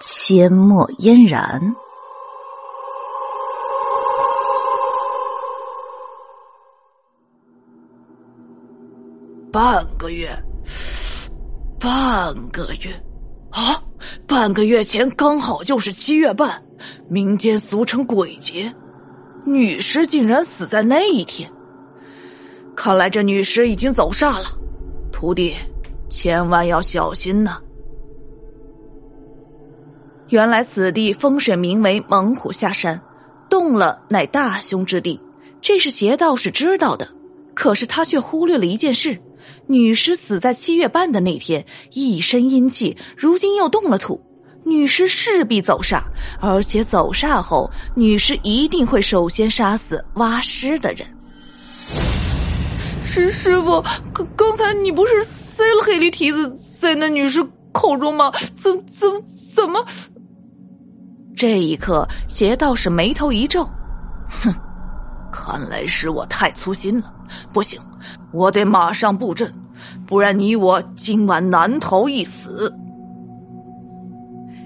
阡陌嫣然。半个月，半个月啊！半个月前刚好就是七月半，民间俗称鬼节。女尸竟然死在那一天，看来这女尸已经走煞了。徒弟，千万要小心呐！原来此地风水名为猛虎下山，动了乃大凶之地，这是邪道士知道的。可是他却忽略了一件事：女尸死在七月半的那天，一身阴气，如今又动了土。女尸势必走煞，而且走煞后，女尸一定会首先杀死挖尸的人。师师傅，刚刚才你不是塞了黑驴蹄子在那女尸口中吗？怎怎怎么？这一刻，邪道士眉头一皱，哼，看来是我太粗心了。不行，我得马上布阵，不然你我今晚难逃一死。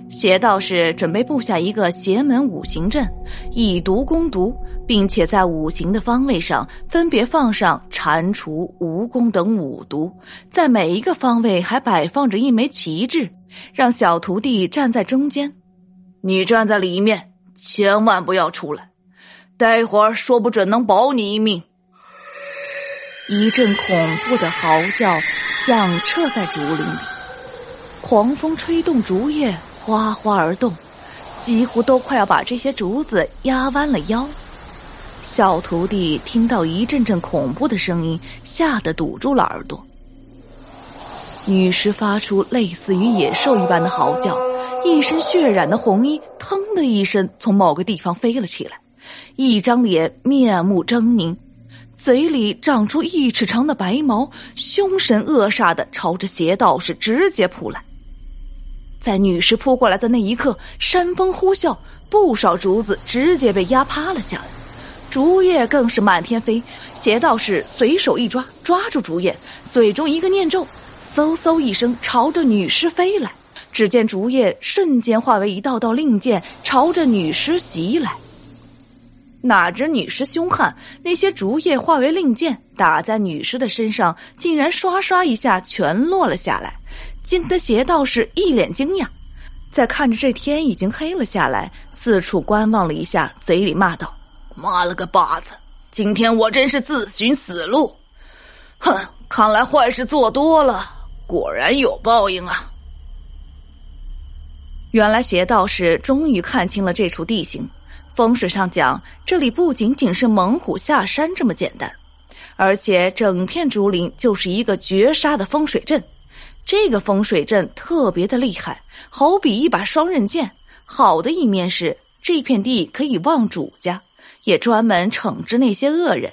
邪道士准备布下一个邪门五行阵，以毒攻毒，并且在五行的方位上分别放上蟾蜍、蜈蚣等五毒，在每一个方位还摆放着一枚旗帜，让小徒弟站在中间。你站在里面，千万不要出来，待会儿说不准能保你一命。一阵恐怖的嚎叫响彻在竹林里，狂风吹动竹叶。哗哗而动，几乎都快要把这些竹子压弯了腰。小徒弟听到一阵阵恐怖的声音，吓得堵住了耳朵。女尸发出类似于野兽一般的嚎叫，一身血染的红衣腾的一声从某个地方飞了起来，一张脸面目狰狞，嘴里长出一尺长的白毛，凶神恶煞的朝着邪道士直接扑来。在女尸扑过来的那一刻，山风呼啸，不少竹子直接被压趴了下来，竹叶更是满天飞。邪道士随手一抓，抓住竹叶，嘴中一个念咒，嗖嗖一声朝着女尸飞来。只见竹叶瞬间化为一道道令箭，朝着女尸袭来。哪知女尸凶悍，那些竹叶化为令箭，打在女尸的身上，竟然刷刷一下全落了下来。惊得邪道士一脸惊讶，在看着这天已经黑了下来，四处观望了一下，嘴里骂道：“妈了个巴子！今天我真是自寻死路！哼，看来坏事做多了，果然有报应啊！”原来邪道士终于看清了这处地形，风水上讲，这里不仅仅是猛虎下山这么简单，而且整片竹林就是一个绝杀的风水阵。这个风水阵特别的厉害，好比一把双刃剑。好的一面是这片地可以旺主家，也专门惩治那些恶人。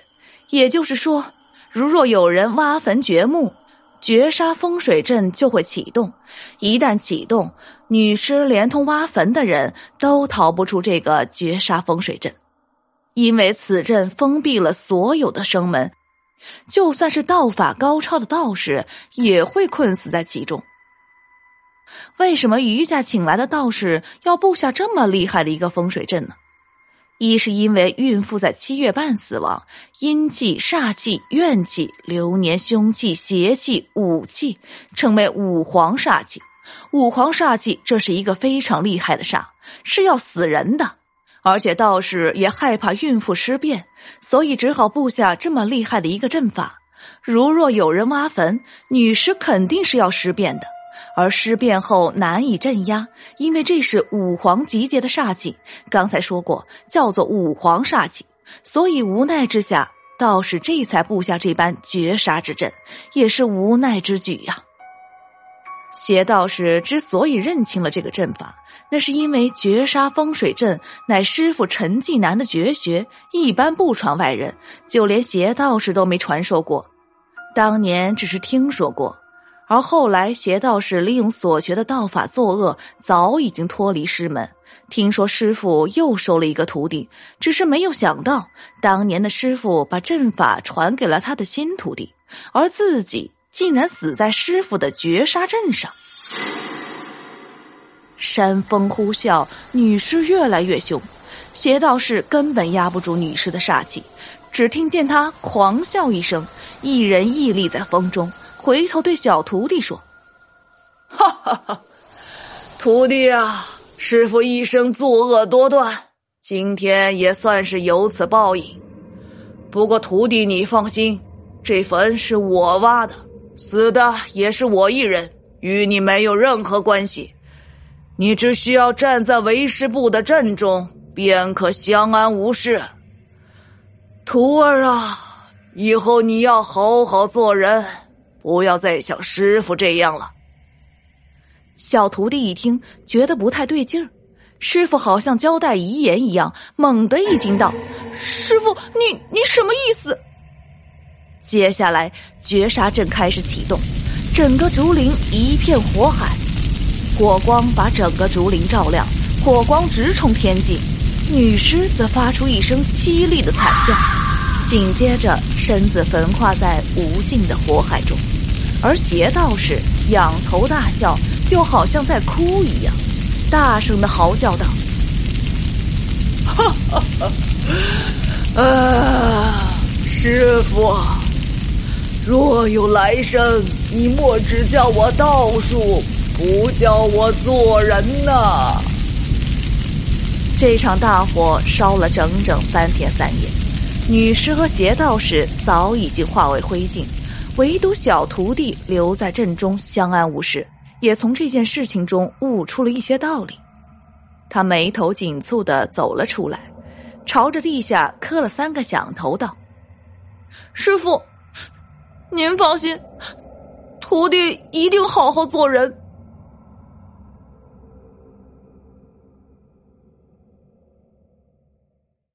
也就是说，如若有人挖坟掘墓，绝杀风水阵就会启动。一旦启动，女尸连同挖坟的人都逃不出这个绝杀风水阵，因为此阵封闭了所有的生门。就算是道法高超的道士，也会困死在其中。为什么余家请来的道士要布下这么厉害的一个风水阵呢？一是因为孕妇在七月半死亡，阴气、煞气、怨气、流年凶气、邪气、武气，称为五黄煞气。五黄煞气，这是一个非常厉害的煞，是要死人的。而且道士也害怕孕妇尸变，所以只好布下这么厉害的一个阵法。如若有人挖坟，女尸肯定是要尸变的，而尸变后难以镇压，因为这是五黄集结的煞气。刚才说过，叫做五黄煞气，所以无奈之下，道士这才布下这般绝杀之阵，也是无奈之举呀。邪道士之所以认清了这个阵法，那是因为绝杀风水阵乃师傅陈继南的绝学，一般不传外人，就连邪道士都没传授过。当年只是听说过，而后来邪道士利用所学的道法作恶，早已经脱离师门。听说师傅又收了一个徒弟，只是没有想到，当年的师傅把阵法传给了他的新徒弟，而自己。竟然死在师傅的绝杀阵上！山风呼啸，女尸越来越凶，邪道士根本压不住女尸的煞气，只听见他狂笑一声，一人屹立在风中，回头对小徒弟说：“哈哈哈，徒弟啊，师傅一生作恶多端，今天也算是有此报应。不过徒弟你放心，这坟是我挖的。”死的也是我一人，与你没有任何关系。你只需要站在为师部的阵中，便可相安无事。徒儿啊，以后你要好好做人，不要再像师傅这样了。小徒弟一听，觉得不太对劲儿，师傅好像交代遗言一样，猛地一惊道：“师傅，你你什么意思？”接下来，绝杀阵开始启动，整个竹林一片火海，火光把整个竹林照亮，火光直冲天际，女尸则发出一声凄厉的惨叫，紧接着身子焚化在无尽的火海中，而邪道士仰头大笑，又好像在哭一样，大声的嚎叫道：“哈哈哈！啊，师傅！”若有来生，你莫只叫我道术，不叫我做人呐！这场大火烧了整整三天三夜，女尸和邪道士早已经化为灰烬，唯独小徒弟留在阵中相安无事，也从这件事情中悟出了一些道理。他眉头紧蹙的走了出来，朝着地下磕了三个响头，道：“师傅。”您放心，徒弟一定好好做人。